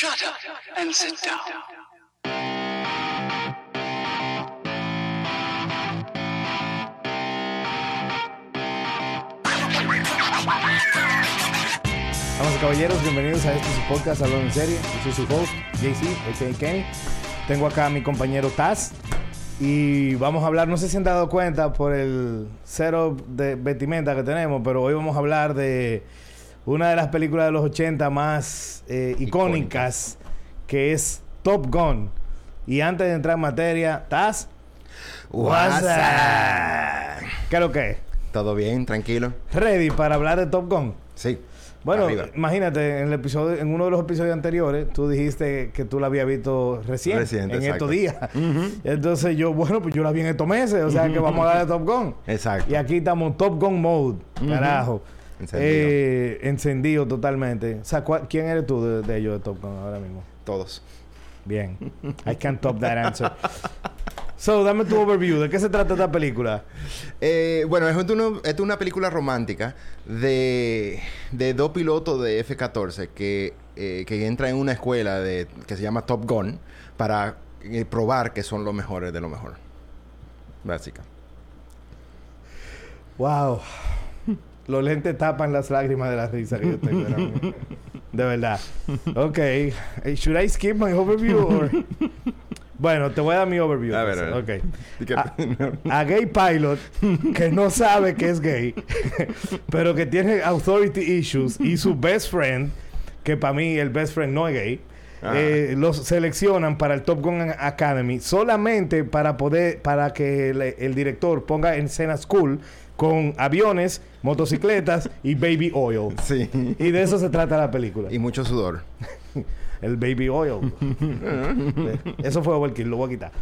Shut up and sit down. Vamos caballeros, bienvenidos a este su podcast Hablando en Serie. Yo soy su host, JC, a.k.a. Kenny. Tengo acá a mi compañero Taz. Y vamos a hablar, no sé si han dado cuenta por el setup de vestimenta que tenemos, pero hoy vamos a hablar de una de las películas de los 80 más eh, icónicas, que es Top Gun. Y antes de entrar en materia, Taz, What's up? ¿qué es lo que es? ¿Todo bien? ¿Tranquilo? ¿Ready para hablar de Top Gun? Sí. Bueno, Arriba. imagínate, en el episodio, en uno de los episodios anteriores, tú dijiste que tú la habías visto recién, Reciente, en exacto. estos días. Entonces yo, bueno, pues yo la vi en estos meses, o sea que vamos a hablar de Top Gun. Exacto. Y aquí estamos Top Gun Mode, carajo. Encendido. Eh, encendido totalmente. O sea, ¿cuál- ¿quién eres tú de, de ellos de Top Gun ahora mismo? Todos. Bien. I can't top that answer. So, dame tu overview. ¿De qué se trata esta película? Eh, bueno, es una, es una película romántica de, de dos pilotos de F-14 que, eh, que entran en una escuela de, que se llama Top Gun para eh, probar que son los mejores de lo mejor. Básica. Wow. Los lentes tapan las lágrimas de la risa que yo tengo. ahora mismo. De verdad. Ok. Should I skip my overview or... Bueno, te voy a dar mi overview. A ver, a ver. Ok. Di que- A, a gay pilot que no sabe que es gay, pero que tiene authority issues y su best friend, que para mí el best friend no es gay, eh, los seleccionan para el Top Gun Academy solamente para poder, para que el, el director ponga en escena school con aviones, motocicletas y baby oil. sí. Y de eso se trata la película. Y mucho sudor. El baby oil. eso fue overkill, lo voy a quitar.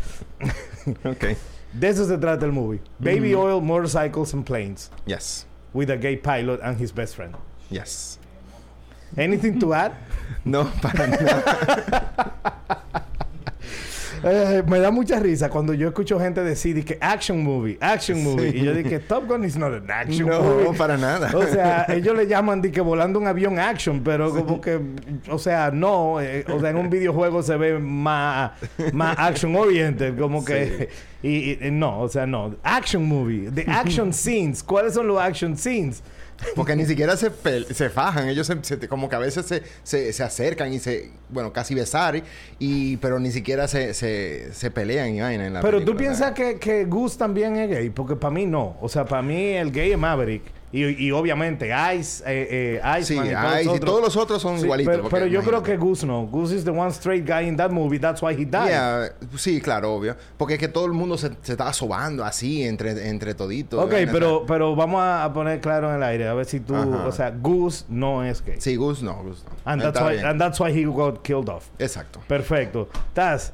ok. De eso se trata el movie. Baby oil, motorcycles and planes. Yes. With a gay pilot and his best friend. Yes. Anything to add? No, para nada. Eh, me da mucha risa cuando yo escucho gente decir que action movie, action movie. Sí. Y yo dije, Top Gun is not an action No, movie. para nada. O sea, ellos le llaman de que volando un avión action, pero como que, o sea, no. eh, o sea, en un videojuego se ve más, más action oriented, como que. Y no, o sea, no. Action movie, the action scenes. ¿Cuáles son los action scenes? Porque ni siquiera se, se fajan. Ellos se, se- como que a veces se, se, se acercan y se... Bueno, casi besar. Y, pero ni siquiera se, se, se pelean y vaina en la Pero tú película, piensas que, que Goose también es gay, porque para mí no. O sea, para mí el gay es Maverick. Y, y obviamente Ice, eh, eh, Sí, Iceman y todos y otros. todos los otros son Sí, igualitos. Pero, pero yo creo que Goose no. Goose is the one straight guy in that movie. That's why he died. Yeah, sí, claro, obvio. Porque es que todo el mundo se, se estaba sobando así entre, entre toditos. Ok, pero, pero vamos a poner claro en el aire. A ver si tú... Ajá. O sea, Goose no es gay. Sí, Gus no, Gus no. And, that's why, and that's why he got killed off. Exacto. Perfecto. Taz,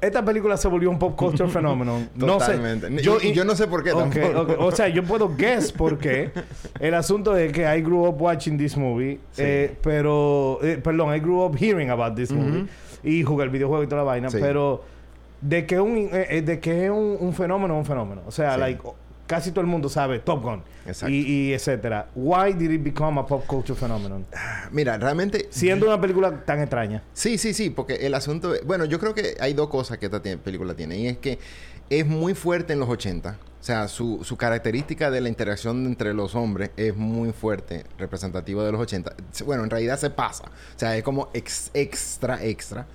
esta película se volvió un pop culture phenomenon. no sé. Y- y yo no sé por qué tampoco. O sea, yo puedo guess por qué. El asunto es que I grew up watching this movie. Sí. eh, pero... eh, perdón, I grew up hearing about this movie. Y jugué el videojuego y toda la vaina. Sí. Pero... De que, un, eh, eh, de que es un, un fenómeno, un fenómeno. O sea, Sí. like... Casi todo el mundo sabe Top Gun. Exacto. Y, y etcétera. Why did it become a pop culture phenomenon? Mira, realmente... Siendo una película tan extraña. Sí, sí, sí, porque el asunto... Bueno, yo creo que hay dos cosas que esta película tiene. Y es que es muy fuerte en los 80. O sea, su, su característica de la interacción entre los hombres es muy fuerte, representativo de los 80. Se- Bueno, en realidad se pasa. O sea, es como ex- extra, extra.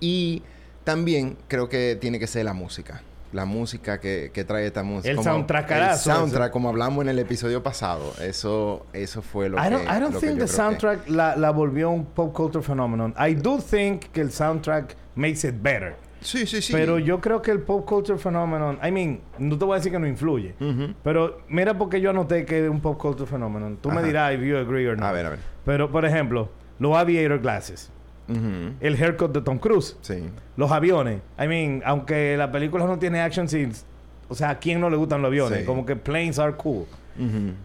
Y también creo que tiene que ser la música. La música que, que trae esta música. El Como- soundtrackarazo El soundtrack, como hablamos en el episodio pasado. Eso, eso fue lo I que... don't, I don't lo que think the que- soundtrack la, la volvió un pop culture phenomenon. I do think que el soundtrack makes it better. Sí, sí, sí. Pero yo creo que el pop culture phenomenon, I mean, no te voy a decir que no influye. Pero mira porque yo anoté que es un pop culture phenomenon. Tú me dirás if you agree or not. A ver, a ver. Pero, por ejemplo, los aviator glasses. El haircut de Tom Cruise. Sí. Los aviones. I mean, aunque la película no tiene action scenes, o sea, ¿a quién no le gustan los aviones? Sí. Como que planes are cool.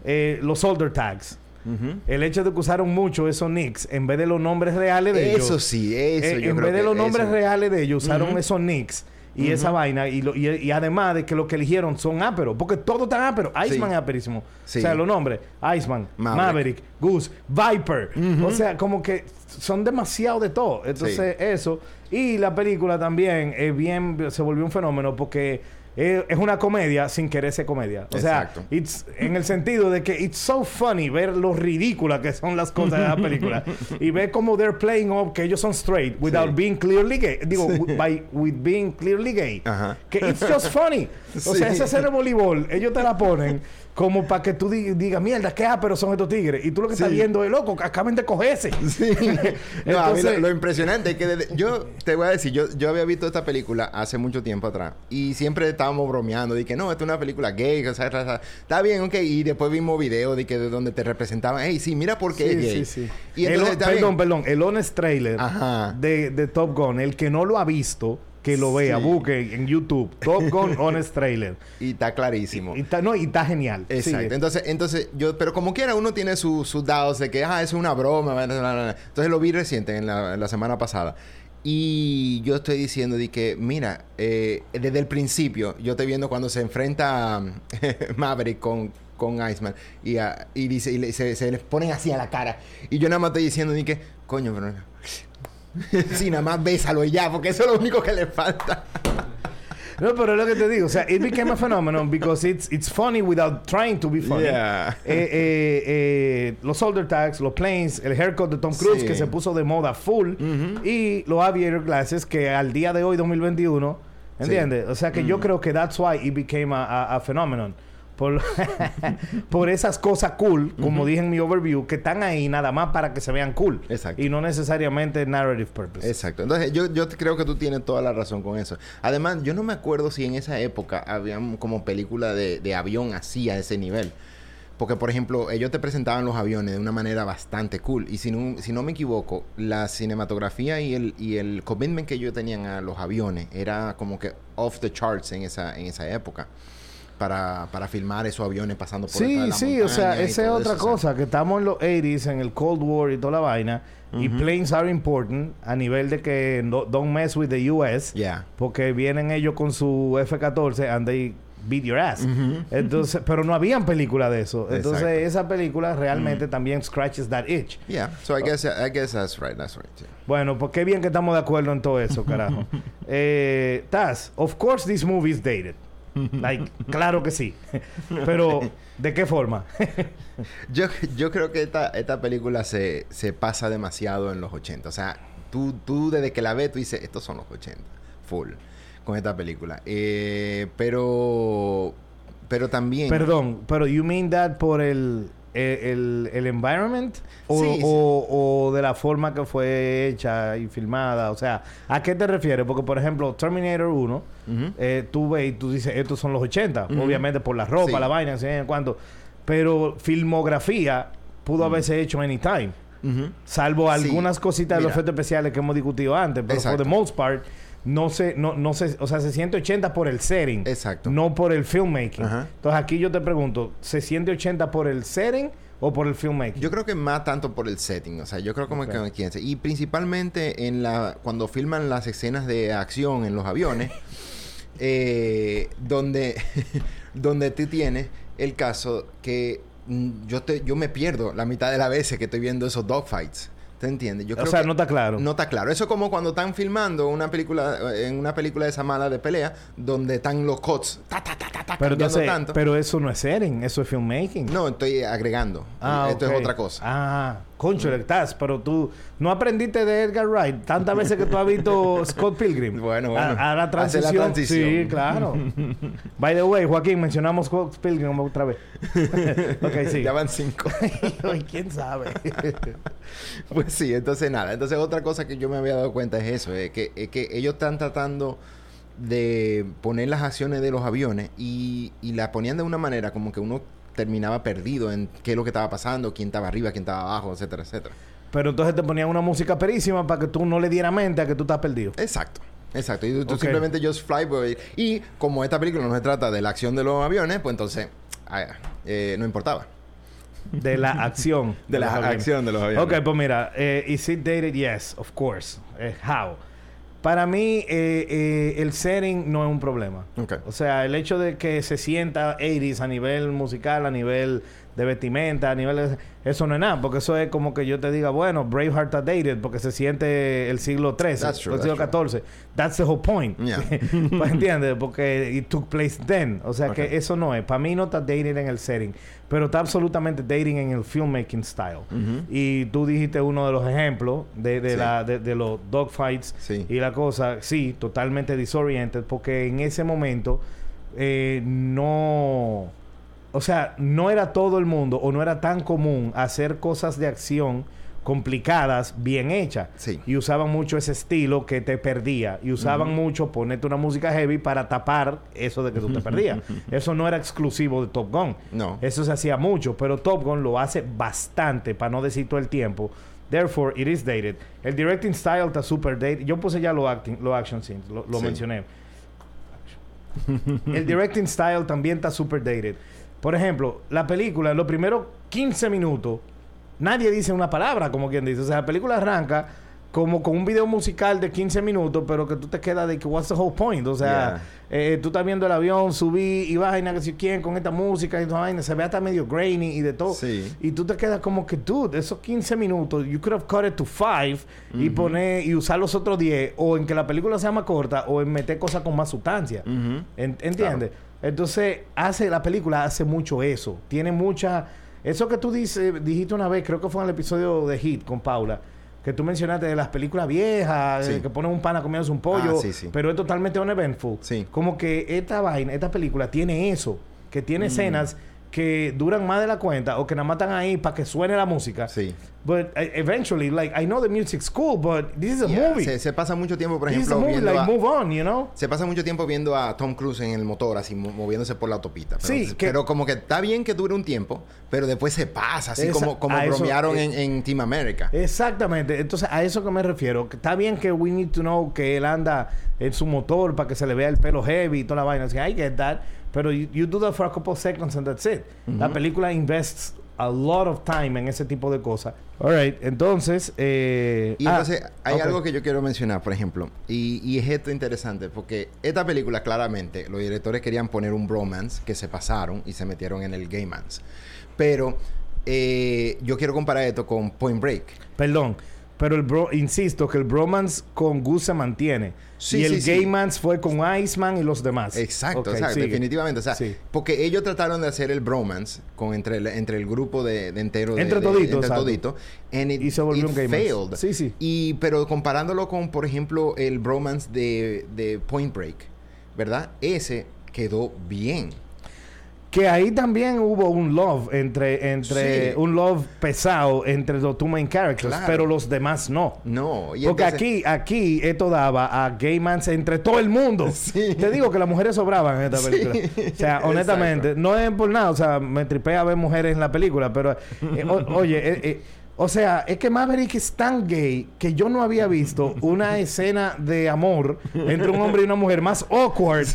Eh, los soldier tags. El hecho de que usaron mucho esos nicks en vez de los nombres reales de ellos. Eso sí, eso Eh, yo en creo vez de los nombres reales de ellos, usaron esos nicks. Y esa vaina. Y, lo- y, y además de que lo que eligieron son áperos. Porque todo tan ápero. Iceman Sí. es aperísimo. Sí. O sea, los nombres. Iceman, Maverick. Maverick, Goose, Viper. O sea, como que son demasiado de todo. Entonces, eso. Y la película también es bien... Se volvió un fenómeno porque... Es es una comedia sin querer ser comedia. O sea, Exacto. it's, en el sentido de que it's so funny ver lo ridículas que son las cosas de la película. y ver cómo they're playing up que ellos son straight without Sí. being clearly gay. Digo, by, with being clearly gay. Ajá. Que it's just funny. O Sí. sea, esa escena de voleibol, ellos te la ponen como para que tú di- digas, mierda, ¿qué pero son estos tigres? Y tú lo que estás Sí. viendo es loco, acaban de cogerse. Sí. No, a mí Entonces- lo, lo impresionante es que desde- yo te voy a decir, yo, yo había visto esta película hace mucho tiempo atrás y siempre estábamos bromeando de que no, esta es una película gay, o sea, está bien, ok, y después vimos videos de que de donde te representaban, hey, sí, mira por qué es gay. Sí, sí, sí. Y El- entonces está perdón, bien. perdón. El honest trailer Ajá. de, de Top Gun, el que no lo ha visto, que lo vea, Sí. busque en YouTube. Top Gun honest trailer. Y está clarísimo. Y está, no, y está genial. Exacto. Sigue. Entonces, entonces, yo, pero como quiera, uno tiene sus sus dados de que, ah, eso es una broma. bla, bla, bla, bla. Entonces lo vi reciente, en la, en la semana pasada. Y yo estoy diciendo de que, mira, eh, desde el principio, yo estoy viendo cuando se enfrenta um, Maverick con, con Iceman y, y dice, y le- se, se les ponen así a la cara. Y yo nada más estoy diciendo de que, coño, pero. sí, nada más bésalo y ya, porque eso es lo único que le falta. No, pero es lo que te digo. O sea, it became a phenomenon because it's, it's funny without trying to be funny. Yeah. Eh, eh, eh, los shoulder tags, los planes, el haircut de Tom Cruise Sí. que se puso de moda full y los aviator glasses que al día de hoy, 2021, ¿entiendes? O sea que yo creo que that's why it became a, a- a phenomenon. Por, por esas cosas cool, como dije en mi overview, que están ahí nada más para que se vean cool. Exacto. Y no necesariamente narrative purpose. Exacto. Entonces, yo, yo creo que tú tienes toda la razón con eso. Además, yo no me acuerdo si en esa época habían como película de, de avión así a ese nivel. Porque, por ejemplo, ellos te presentaban los aviones de una manera bastante cool. Y si no, si no me equivoco, la cinematografía y el, y el commitment que ellos tenían a los aviones era como que off the charts en esa, en esa época. Para, para filmar esos aviones pasando por Sí, la sí, o sea, esa es otra eso, o sea. cosa, que estamos en los 80s, en el Cold War y toda la vaina, y planes are important a nivel de que no, don't mess with the US, Yeah. porque vienen ellos con su F-14 and they beat your ass. Entonces, pero no habían película de eso. Entonces, Exacto. esa película realmente también scratches that itch. Yeah. So I guess, I guess that's right. That's right. yeah. Bueno, pues qué bien que estamos de acuerdo en todo eso, carajo. eh, Taz, of course this movie is dated. Like, claro que sí. Pero, ¿de qué forma? Yo, yo creo que esta, esta película se, se pasa demasiado en los 80. O sea, tú, tú desde que la ves, tú dices, estos son los 80. Full. Con esta película. Eh, pero... Pero también... Perdón, pero you mean that por el, el, el- el environment o, Sí, sí. o- o de la forma que fue hecha y filmada, o sea, ¿a qué te refieres? Porque por ejemplo, Terminator 1, Ujú. eh, tú ves y tú dices, estos son los 80, obviamente por la ropa, Sí. la vaina, sé en cuánto, pero filmografía pudo haberse hecho anytime. Salvo algunas cositas de los efectos especiales que hemos discutido antes, pero Exacto. the most part, no se, no, no se, o sea, se siente 80 por el setting, Exacto. no por el filmmaking. Ajá. Entonces aquí yo te pregunto, ¿se siente 80 por el setting o por el filmmaking? Yo creo que más tanto por el setting, o sea, yo creo como Ok. que quien se- y principalmente en la cuando filman las escenas de acción en los aviones, eh, donde donde tú tienes el caso que mm, yo te yo me pierdo la mitad de las veces que estoy viendo esos dogfights. ¿Te entiendes? Yo o sea, no está claro. No está claro. Eso es como cuando están filmando una película, eh, en una película de esa mala de pelea, donde están los cuts, ta, ta, ta, pero entonces, tanto. pero eso no es setting, eso es filmmaking. No, estoy agregando. Ah, Esto es otra cosa. Ah, concho, estás, pero tú no aprendiste de Edgar Wright tantas veces que tú has visto Scott Pilgrim. Bueno, bueno. A, a la Hace transición. la transición. Sí, claro. By the way, Joaquín, mencionamos Scott Pilgrim otra vez. ok, sí. Ya van cinco. ¿Quién sabe? Pues sí, entonces nada. Entonces otra cosa que yo me había dado cuenta es eso, es que, es que ellos están tratando de poner las acciones de los aviones y, y la ponían de una manera como que uno terminaba perdido en qué es lo que estaba pasando, quién estaba arriba, quién estaba abajo, etcétera, etcétera. Pero entonces te ponían una música perísima para que tú no le dieras mente a que tú estás perdido. Exacto. Exacto. Y tú, simplemente just fly boy. Y como esta película no se trata de la acción de los aviones, pues entonces ah, eh, no importaba. De la acción. De la acción de los aviones. Ok, pues mira, eh, is it dated? Yes, of course. Eh, how? Para mí, eh, eh, el setting no es un problema. O sea, el hecho de que se sienta 80s a nivel musical, a nivel de vestimenta, a nivel de... Eso no es nada, porque eso es como que yo te diga, bueno, Braveheart está dated porque se siente el siglo XIII, That's true, el siglo that's. XIV. That's the whole point. Yeah. Pues, ¿Entiendes? Porque it took place then. O sea que eso no es. Para mí no está dating en el setting. Pero está absolutamente dating en el filmmaking style. Ujú. Y tú dijiste uno de los ejemplos de, de Sí. la, de, de los dogfights Sí. y la cosa. Sí, totalmente disoriented. Porque en ese momento eh, no... O sea, no era todo el mundo o no era tan común hacer cosas de acción complicadas, bien hechas. Sí. Y usaban mucho ese estilo que te perdía. Y usaban mucho ponerte una música heavy para tapar eso de que tú te perdías. eso no era exclusivo de Top Gun. No. Eso se hacía mucho, pero Top Gun lo hace bastante, para no decir todo el tiempo. Therefore, it is dated. El directing style está super dated. Yo puse ya los acting, los action scenes, lo, lo Sí. mencioné. el directing style también está super dated. Por ejemplo, la película, en los primeros 15 minutos, nadie dice una palabra, como quien dice. O sea, la película arranca como con un video musical de 15 minutos, pero que tú te quedas de que, what's the whole point? O sea, eh, tú estás viendo el avión, subí y vaina, que si quién, con esta música y toda vaina, se ve hasta medio grainy y de todo. Sí. Y tú te quedas como que, dude, esos 15 minutos, you could have cut it to 5 y poner y usar los otros 10, o en que la película sea más corta, o en meter cosas con más sustancia. En- ¿Entiendes? Entonces, hace, la película hace mucho eso. Tiene mucha. Eso que tú dices, dijiste una vez, creo que fue en el episodio de Hit con Paula, que tú mencionaste de las películas viejas, Sí. que ponen un pana comiéndose un pollo, Ah, sí, sí. pero es totalmente uneventful. Sí. Como que esta vaina, esta película tiene eso, que tiene Mm. escenas que duran más de la cuenta o que nada más están ahí para que suene la música. Sí. But uh, eventually, like, I know the music's cool, but this is a Yeah, movie. Se, se pasa mucho tiempo, por this is a ejemplo, movie, viendo like, a, move on, you know? Se pasa mucho tiempo viendo a Tom Cruise en el motor, así mo- moviéndose por la autopista. Pero, Sí, que- pero como que está bien que dure un tiempo, pero después se pasa, así Esa- como, como eso- bromearon eh, en, en Team America. Exactamente. Entonces, a eso que me refiero. Que está bien que we need to know que él anda en su motor para que se le vea el pelo heavy y toda la vaina. Así, I get that. Pero you, you do that for a couple of seconds and that's it. La película invests a lot of time en ese tipo de cosas. All right. Entonces... Eh, Y ah, entonces hay algo que yo quiero mencionar, por ejemplo, y, y es esto interesante, porque esta película claramente los directores querían poner un bromance que se pasaron y se metieron en el gay mans. Pero eh, yo quiero comparar esto con Point Break. Perdón. Pero el bro... Insisto que el bromance con Gus se mantiene. Sí, y el sí, sí. gay mans fue con Iceman y los demás. Exacto, Ok, exacto, sigue. definitivamente. O sea, porque ellos trataron de hacer el bromance con entre el, entre el grupo de, de entero de, Entre de- toditos, entre todito, and it, Y se volvió it un gay mans. failed. Sí, sí. Y pero comparándolo con, por ejemplo, el bromance de, de Point Break, ¿verdad? Ese quedó bien. Que ahí también hubo un love entre, entre Sí. un love pesado entre los two main characters, Claro. pero los demás no. No, y Porque entonces- aquí, aquí esto daba a gay mans entre todo el mundo. Sí. Te digo que las mujeres sobraban en esta Sí. película. O sea, honestamente, no es por nada, o sea, me tripea ver mujeres en la película, pero eh, o- oye, eh, eh, o sea, es que Maverick es tan gay que yo no había visto una escena de amor entre un hombre y una mujer más awkward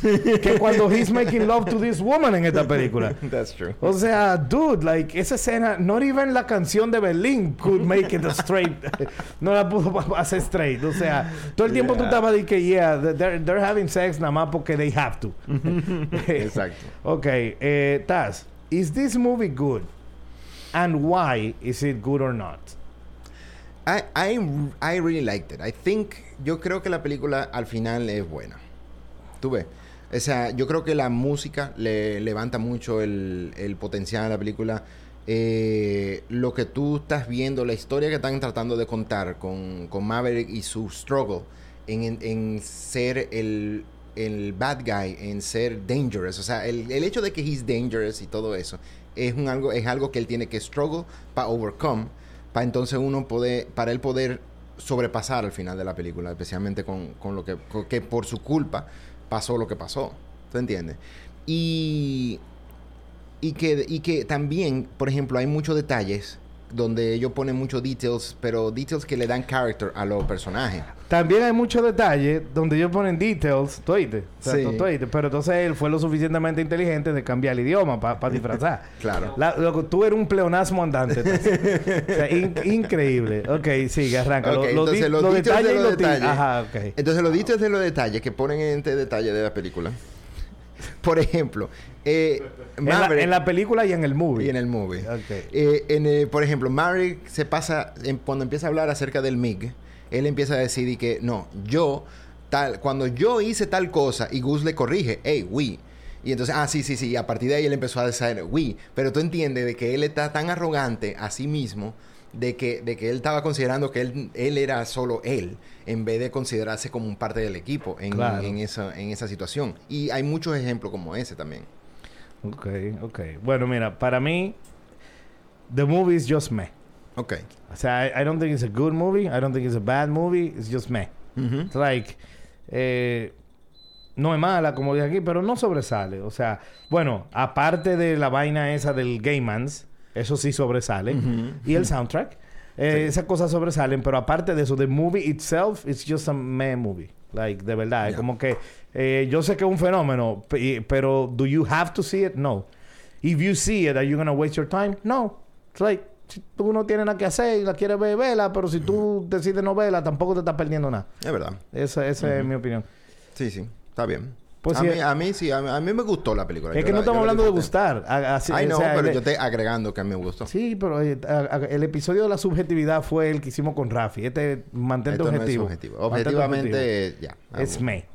que cuando he's making love to this woman en esta película. That's true. O sea, dude, like, esa escena, not even la canción de Berlín could make it a straight. no la pudo hacer straight. O sea, todo el tiempo tú Yeah. estabas de que, yeah, they're, they're having sex nada más porque they have to. Exacto. ok, eh, Taz, is this movie good? And why is it good or not? I, I, I really liked it. I think, yo creo que la película al final es buena. Tú ves. O sea, yo creo que la música le levanta mucho el, el potencial de la película. Eh, lo que tú estás viendo, la historia que están tratando de contar con, con Maverick y su struggle en, en- en ser el, el bad guy, en ser dangerous. O sea, el, el hecho de que he's dangerous y todo eso es, un algo, es algo que él tiene que struggle para overcome, para entonces uno poder, para él poder sobrepasar al final de la película, especialmente con, con lo que, que por su culpa pasó lo que pasó. ¿Tú entiendes? Y, y, que, y que también, por ejemplo, hay muchos detalles donde ellos ponen muchos details, pero details que le dan character a los personajes. También hay muchos detalles donde ellos ponen details, tú oíste, o sea, Sí. tú- tú oíste, pero entonces él fue lo suficientemente inteligente de cambiar el idioma para disfrazar. Claro. La- loco, tú eres un pleonasmo andante. Taz. o sea, in- increíble. Ok, sigue, arranca. Lo- entonces los detalles de y los detalles. Ajá, ok. Entonces los details de los detalles que ponen en este detalle de la película. Por ejemplo, eh, En la, Maverick- en la película y en el movie. y en el movie. Eh, en, eh, por ejemplo, Maverick se pasa, en- cuando empieza a hablar acerca del MIG, él empieza a decir y que no, yo, tal, cuando yo hice tal cosa y Gus le corrige, hey, we. Y entonces, ah, sí, sí, sí, y a partir de ahí él empezó a decir we. Pero tú entiendes de que él está tan arrogante a sí mismo de que, de que él estaba considerando que él, él era solo él, en vez de considerarse como un parte del equipo en, Claro. en, esa, en esa situación. Y hay muchos ejemplos como ese también. Ok, ok. Bueno, mira, para mí, the movie is just me. Ok. O sea, I, I don't think it's a good movie. I don't think it's a bad movie. It's just me. It's like, eh, no es mala, como dije aquí, pero no sobresale. O sea, bueno, aparte de la vaina esa del Gaymans, eso sí sobresale. Y el soundtrack. eh, Esas cosas sobresalen, pero aparte de eso, the movie itself is just a meh movie. Like, de verdad. Es Yeah. como que eh, yo sé que es un fenómeno, pero do you have to see it? No. If you see it, are you gonna waste your time? No. It's like, si tú no tienes nada que hacer y la quieres ver, vela, pero si tú decides no verla, tampoco te estás perdiendo nada. Es verdad. Esa, esa es mi opinión. Sí, sí, está bien. Pues a, mí, eh. a mí sí, a mí, a mí me gustó la película. Es Yo que no estamos hablando de gustar. Así- Ay, o no, sea, pero el- yo estoy agregando que a mí me gustó. Sí, pero eh, a- el episodio de la subjetividad fue el que hicimos con Rafi. Este, mantente Esto no es objetivo. subjetivo. Objetivamente, ya. objetivo. It's me.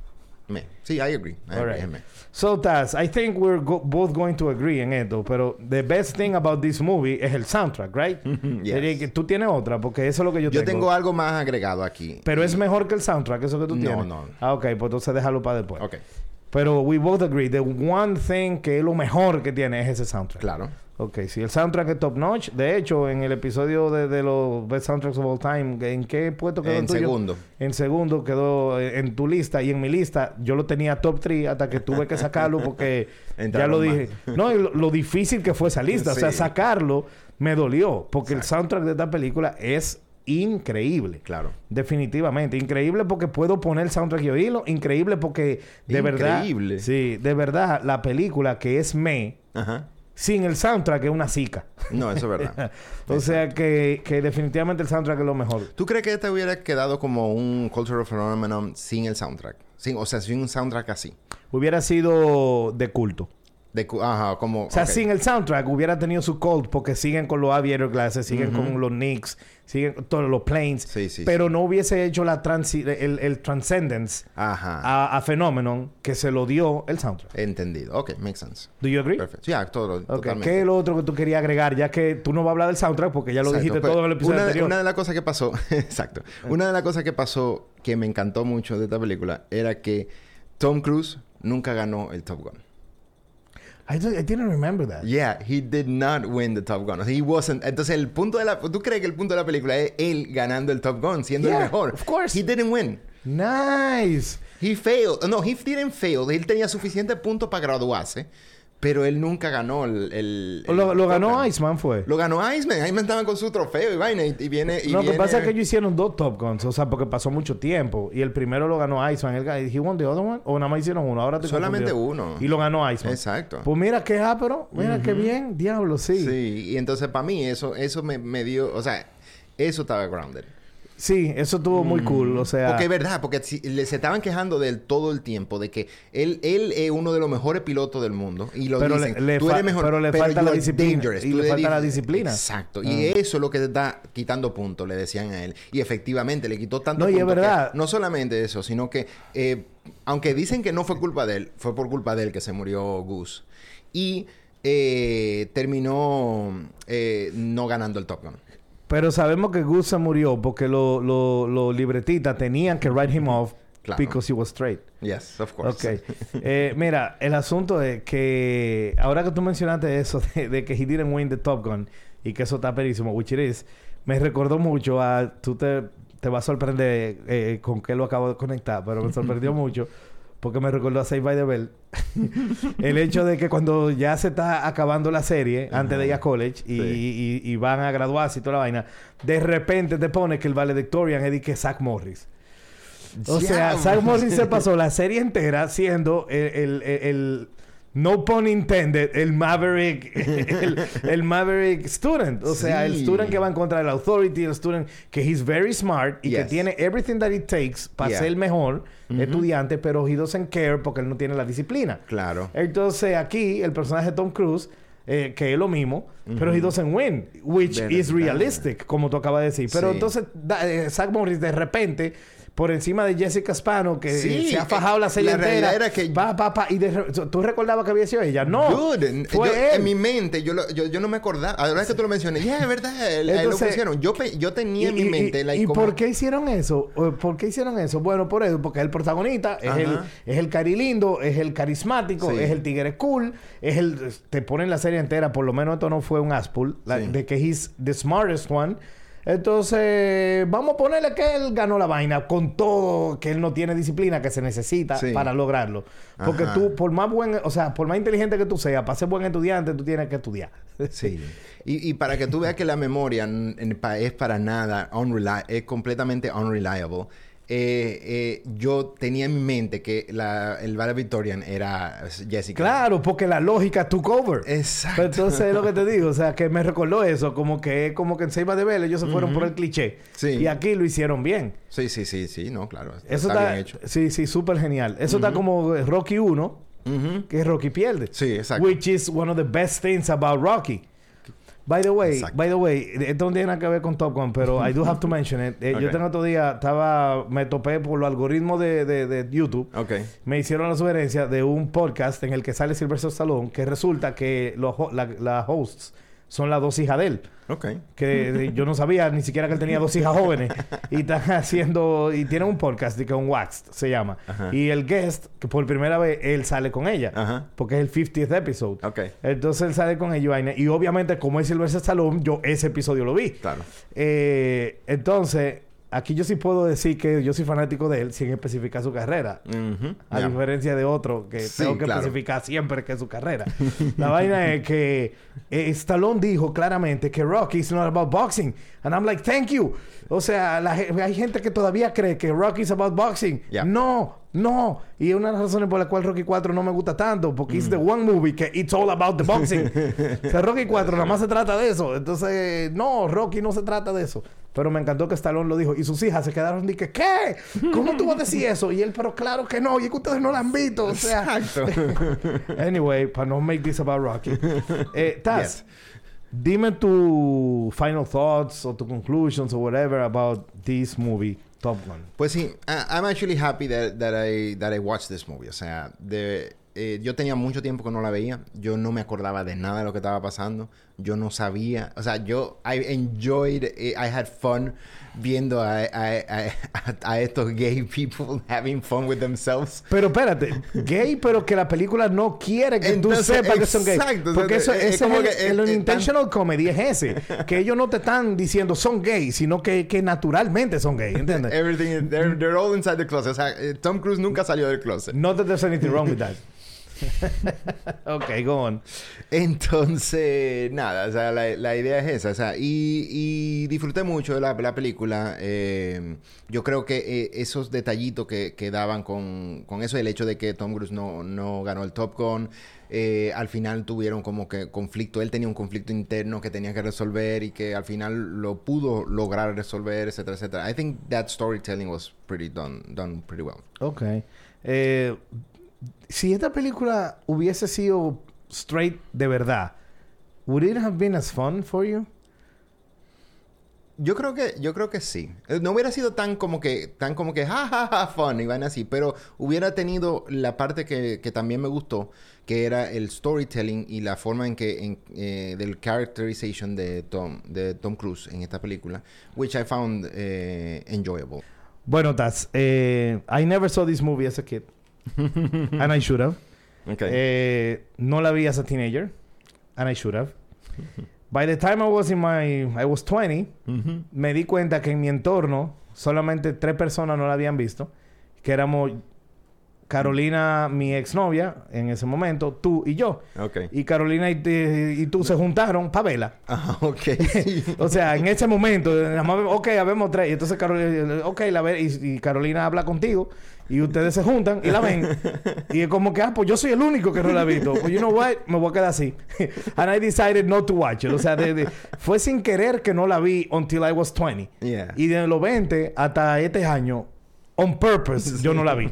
Me. Sí, I agree. I All agree, right. es me. So, Taz, I think we're go- both going to agree en esto, pero the best thing about this movie es el soundtrack, right? Yes. Tú tienes otra, porque eso es lo que yo, Yo tengo algo más agregado aquí. Pero es mejor que el soundtrack, eso que tú No, tienes. no. Ah, ok, pues entonces déjalo para después. Ok, Pero we both agree, the one thing que es lo mejor que tiene es ese soundtrack. claro. Ok, sí, el soundtrack es top notch. De hecho, en el episodio de, de los best soundtracks of all time, ¿en qué puesto quedó En el tuyo? segundo. En segundo quedó eh, en tu lista y en mi lista yo lo tenía top 3 hasta que tuve que sacarlo porque ya lo más. dije. No, y lo, lo difícil que fue esa lista. O sea, sacarlo me dolió porque el soundtrack de esta película es increíble. Claro. Definitivamente. Increíble porque puedo poner el soundtrack y oírlo. Increíble porque de verdad... Increíble. Sí, de verdad la película que es me Ajá. sin el soundtrack es una zica. No, eso es verdad. o sea que, que definitivamente el soundtrack es lo mejor. ¿Tú crees que este hubiera quedado como un cultural phenomenon sin el soundtrack? Sin, o sea, sin un soundtrack así. Hubiera sido de culto. De, ajá, como... O sea, sin el soundtrack hubiera tenido su cult porque siguen con los Aviator Glasses, siguen con los Knicks, siguen todos los Planes. Sí, sí, pero no hubiese hecho la transi el, el Transcendence Ajá. a, a Phenomenon que se lo dio el soundtrack. Entendido. Ok, makes sense. ¿Do you agree? Perfecto. Ya, todo, Ok, totalmente. ¿Qué es lo otro que tú querías agregar? Ya que tú no vas a hablar del soundtrack porque ya lo Exacto, dijiste pues, todo en el episodio una, anterior. una de las cosas que pasó, exacto. Una de las cosas que pasó que me encantó mucho de esta película era que Tom Cruise nunca ganó el Top Gun. I, I didn't remember that. Yeah, he did not win the Top Gun. He wasn't. Entonces, el punto de la. ¿Tú crees que el punto de la película es él ganando el Top Gun, siendo Yeah, el mejor? of course. He didn't win. Nice. He failed. No, he didn't fail. Él tenía suficiente puntos para graduarse, pero él nunca ganó el. el- el Lo, ganó. Iceman fue. Lo ganó Iceman. Iceman estaba con su trofeo y vaina. Y, y viene. Y no, lo que pasa es que ellos hicieron dos Top Guns, o sea, porque pasó mucho tiempo. Y el primero lo ganó Iceman. El, ¿He won the other one? ¿O nada más hicieron uno? Ahora estoy Solamente uno. Y lo ganó Iceman. Exacto. Pues mira qué ápero. Mira qué bien. Diablo, sí. sí. Sí, y entonces para mí eso, eso me, me dio. O sea, eso estaba grounded. Eso estuvo muy cool. O sea... Porque es verdad, porque si- le, se estaban quejando de él todo el tiempo, de que él, él es uno de los mejores pilotos del mundo. Y lo Pero dicen, le- tú eres mejor, pero le falta la disciplina. Y tú le falta la disciplina. Exacto. Ah. Y eso es lo que te está quitando puntos, le decían a él. Y efectivamente, le quitó tanto No, y es puntos que- verdad. no solamente eso, sino que, eh, aunque dicen que no fue culpa de él, fue por culpa de él que se murió Goose. Y eh, terminó eh, no ganando el Top Gun. Pero sabemos que Gus se murió porque los lo, lo libretistas tenían que write him off Claro. because he was straight. Yes, of course. Ok. Eh, mira, el asunto es que ahora que tú mencionaste eso de, de que he didn't win the Top Gun y que eso está perísimo, which it is, me recordó mucho a... Tú te, te vas a sorprender eh, con qué lo acabo de conectar, pero me sorprendió mucho porque me recordó a Save by the Bell. el hecho de que cuando ya se está acabando la serie, antes de ir a college, y, Sí. y- y van a graduarse y toda la vaina, de repente te pone que el valedictorian es de que Zach Morris. O sea. Zach Morris se pasó la serie entera siendo el, el- el- el- no pun intended, el Maverick, el, el Maverick student. O sea, el student que va en contra de la authority, el student que he's very smart y que Yes. tiene everything that it takes para Yeah. ser el mejor estudiante, pero he doesn't care porque él no tiene la disciplina. Claro. Entonces, aquí, el personaje de Tom Cruise, eh, que es lo mismo, pero he doesn't win, which Verdad. is realistic, como tú acabas de decir. Pero Sí. entonces, da- eh, Zach Morris, de repente, por encima de Jessica Spano, que Sí, se ha fajado la serie la entera. era que- Va, va, va, y de ¿Tú recordabas que había sido ella? No. Dude, fue yo- él. en mi mente, yo, lo- yo, yo no me acordaba. Ahora que tú lo mencionas, ya, es verdad, lo Entonces- pusieron. Yo, yo tenía en mi y- mente... y, like, ¿y como- por qué hicieron eso? ¿O ¿Por qué hicieron eso? Bueno, por eso, porque es el protagonista, es el, es el cari lindo, es el carismático, Sí. es el tigre cool, es el te ponen la serie entera, por lo menos esto no fue un aspul, la- de que he's the smartest one. Entonces, vamos a ponerle que él ganó la vaina con todo, que él no tiene disciplina que se necesita Sí. para lograrlo. Porque Ajá. tú, por más buen, o sea, por más inteligente que tú seas, para ser buen estudiante, tú tienes que estudiar. Sí. Y, y para que tú veas que la memoria es para nada es completamente unreliable. Eh, eh, yo tenía en mi mente que la, el valedictorian era Jessica. Claro, porque la lógica took over. Exacto. Entonces es lo que te digo, o sea, que me recordó eso, como que como que en Seiba de Bell ellos se fueron por el cliché. Sí. Y aquí lo hicieron bien. Sí, sí, sí, sí, no, claro. Eso está, está, bien hecho. sí, sí, súper genial. Eso está como Rocky 1, Ujú. que Rocky pierde. Sí, exacto. Which is one of the best things about Rocky. By the way, Exacto. by the way, esto no tiene nada que ver con Top Gun, pero I do have to mention it. Eh, Yo tengo otro día, estaba, me topé por los algoritmos de, de, de YouTube. Ok. Me hicieron la sugerencia de un podcast en el que sale Silvestre Stallone, que resulta que los la- hosts son las dos hijas de él. Ok. Que yo no sabía ni siquiera que él tenía dos hijas jóvenes. y están haciendo... Y tienen un podcast de que un Waxed se llama. Ajá. Y el guest, que por primera vez él sale con ella. Ajá. Porque es el 50th episode. Ok. Entonces él sale con ella y obviamente como es Silvestre Stallone, yo ese episodio lo vi. Claro. Eh, entonces, aquí yo sí puedo decir que yo soy fanático de él sin especificar su carrera. A diferencia de otro que Sí, tengo que claro. especificar siempre que es su carrera. La vaina es que eh, Stallone dijo claramente que Rocky is not about boxing. And I'm like, thank you. O sea, la hay gente que todavía cree que Rocky is about boxing. Yeah. No, no. Y es una de las razones por la cual Rocky 4 no me gusta tanto. Porque the Mm. one movie que it's all about the boxing. o sea, Rocky 4 nada más se trata de eso. Entonces, no, Rocky no se trata de eso. Pero me encantó que Stallone lo dijo. Y sus hijas se quedaron y que, ¿qué? ¿Cómo tú vas a decir eso? Y él, pero claro que no. Y es que ustedes no la han visto. O sea... Exacto. Anyway, para no make this about Rocky. Eh, Taz, Yes. dime tu final thoughts o tu conclusions or whatever about this movie, Top Gun. Pues sí, I- I'm actually happy that, that I that I watched this movie. O sea, de, eh, yo tenía mucho tiempo que no la veía. Yo no me acordaba de nada de lo que estaba pasando. Yo no sabía. O sea, yo I enjoyed, it, I had fun viendo a, a, a- a estos gay people having fun with themselves. Pero espérate, gay, pero que la película no quiere que Entonces, tú sepas que son gay. exacto, Porque eso, es- es ese es el, que, el eh, eh, intentional comedy es ese. Que ellos no te están diciendo son gay, sino que, que naturalmente son gay, ¿entiendes? Everything, they're, they're all inside the closet. O sea, eh, Tom Cruise nunca salió del closet. Not that there's anything wrong with that. okay, go on. Entonces, nada, o sea, la, la idea es esa, o sea, y, y disfruté mucho de la, la película. eh, yo creo que eh, esos detallitos que, que daban con, con eso, el hecho de que Tom Cruise no, no ganó el Top Gun, eh, al final tuvieron como que conflicto, él tenía un conflicto interno que tenía que resolver y que al final lo pudo lograr resolver, etcétera, etcétera. I think that storytelling was pretty done, done pretty well. Ok. Eh, si esta película hubiese sido straight de verdad, would it have been as fun for you? Yo creo que, yo creo que sí. Eh, No hubiera sido tan como que, tan como que, ja, ja, ja, fun y van así, pero hubiera tenido la parte que, que también me gustó, que era el storytelling y la forma en que, en, eh, del characterization de Tom, de Tom Cruise en esta película, which I found eh, enjoyable. Bueno, Taz, eh, I never saw this movie as a kid. And I should have. Okay. Eh, no la vi as a teenager. And I should have. By the time I was in my... I was 20, Ujú. me di cuenta que en mi entorno solamente tres personas no la habían visto. Que éramos Carolina, mi exnovia, en ese momento, tú y yo. Ok. Y Carolina y, te- y tú se juntaron para verla. Ah, ok. O sea, en ese momento, ok, habemos tres. Y entonces Carolina, ok, la y, y Carolina habla contigo. Y ustedes se juntan y la ven. y es como que, ah, pues yo soy el único que no la he visto. Pues you know what, me voy a quedar así. And I decided not to watch it. O sea, de- de- fue sin querer que no la vi until I was 20. Yeah. Y de los 20 hasta este año, on purpose, yo no la vi.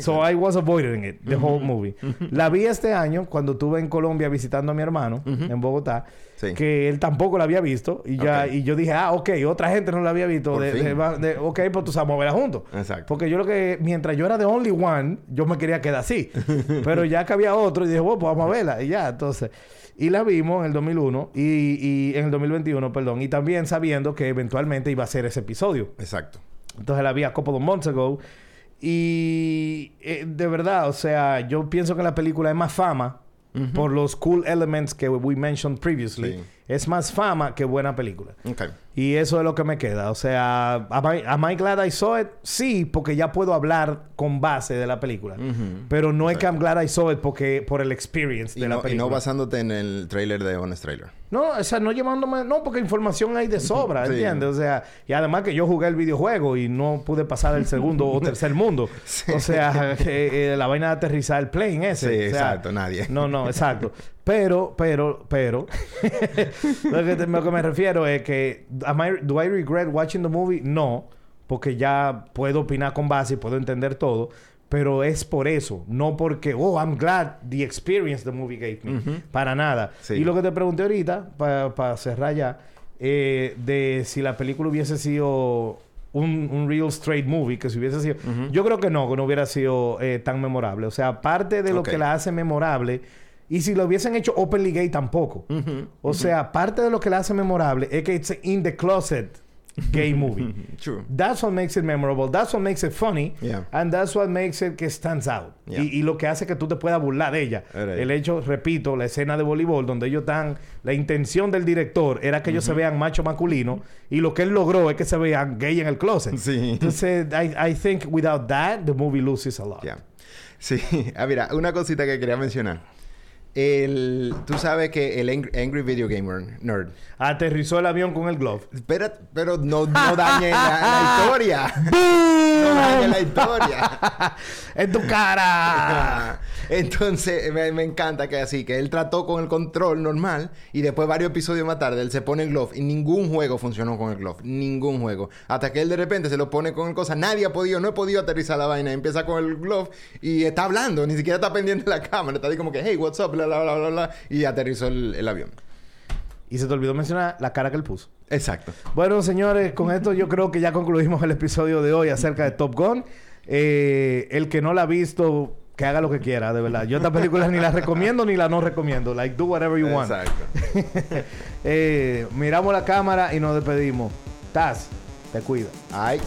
so I was avoiding it, the whole movie. La vi este año cuando estuve en Colombia visitando a mi hermano en Bogotá. Sí. Que él tampoco la había visto. Y ya, y yo dije, ah, ok, otra gente no la había visto. De, de- de- ok, pues tú sabes moverla juntos. Exacto. Porque yo lo que, mientras yo era the only one, yo me quería quedar así. Pero ya que había otro, y dije, bueno, pues vamos a verla. Y ya, entonces. Y la vimos en el 2001 y, y en el 2021, perdón. Y también sabiendo que eventualmente iba a ser ese episodio. Exacto. Entonces la vi a couple of months ago. Y eh, de verdad, o sea, yo pienso que la película es más fama por los cool elements que we mentioned previously. Sí. Es más fama que buena película. Ok. Y eso es lo que me queda. O sea, am I, am I glad I saw it? Sí, porque ya puedo hablar con base de la película. Pero no es que I'm glad I saw it porque por el experience Y de la no, y película. no basándote en el trailer de Honest Trailer. No, o sea, no llevándome... No, porque información hay de sobra, Sí. ¿entiendes? O sea... Y además que yo jugué el videojuego y no pude pasar el segundo o tercer mundo. Sí. O sea, que, eh, la vaina de aterrizar el plane ese. Sí, O sea, exacto, nadie. No, no, exacto. Pero, pero, pero... lo, que te- lo que me refiero es que... I- ¿Do I regret watching the movie? No. Porque ya puedo opinar con base y puedo entender todo. Pero es por eso. No porque... Oh, I'm glad the experience the movie gave me. Para nada. Sí. Y lo que te pregunté ahorita, para cerrar ya, eh, de si la película hubiese sido un, un real straight movie, que si hubiese sido... Yo creo que no, que no hubiera sido eh, tan memorable. O sea, parte de lo que la hace memorable... Y si lo hubiesen hecho openly gay tampoco. O sea, parte de lo que la hace memorable es que it's in the closet gay movie. True. That's what makes it memorable. That's what makes it funny. Yeah. And that's what makes it que stands out. Yeah. Y, y lo que hace que tú te puedas burlar de ella. El hecho, repito, la escena de voleibol donde ellos están... La intención del director era que ellos se vean macho masculino. Y lo que él logró es que se vean gay en el closet. Sí. Entonces, I, I think without that, the movie loses a lot. Sí. Ah, mira, una cosita que quería mencionar. El, tú sabes que el Angry, Angry Video Gamer Nerd. Aterrizó el avión con el glove. Espera, pero no, no dañe la, la historia. no dañe la historia. ¡En tu cara! Entonces, me, me encanta que así, que él trató con el control normal y después varios episodios más tarde él se pone el glove y ningún juego funcionó con el glove. Ningún juego. Hasta que él de repente se lo pone con el cosa. Nadie ha podido, no he podido aterrizar la vaina. Empieza con el glove y está hablando, ni siquiera está pendiente de la cámara. Está ahí como que, hey, what's up, bla, bla, bla, bla, bla. Y aterrizó el, el avión. Y se te olvidó mencionar la cara que él puso. Exacto. Bueno, señores, con esto yo creo que ya concluimos el episodio de hoy acerca de Top Gun. Eh, el que no la ha visto, que haga lo que quiera, de verdad. Yo esta película ni la recomiendo ni la no recomiendo. Like, do whatever you want. Exacto. Eh, miramos la cámara y nos despedimos. Taz, te cuida. Ay.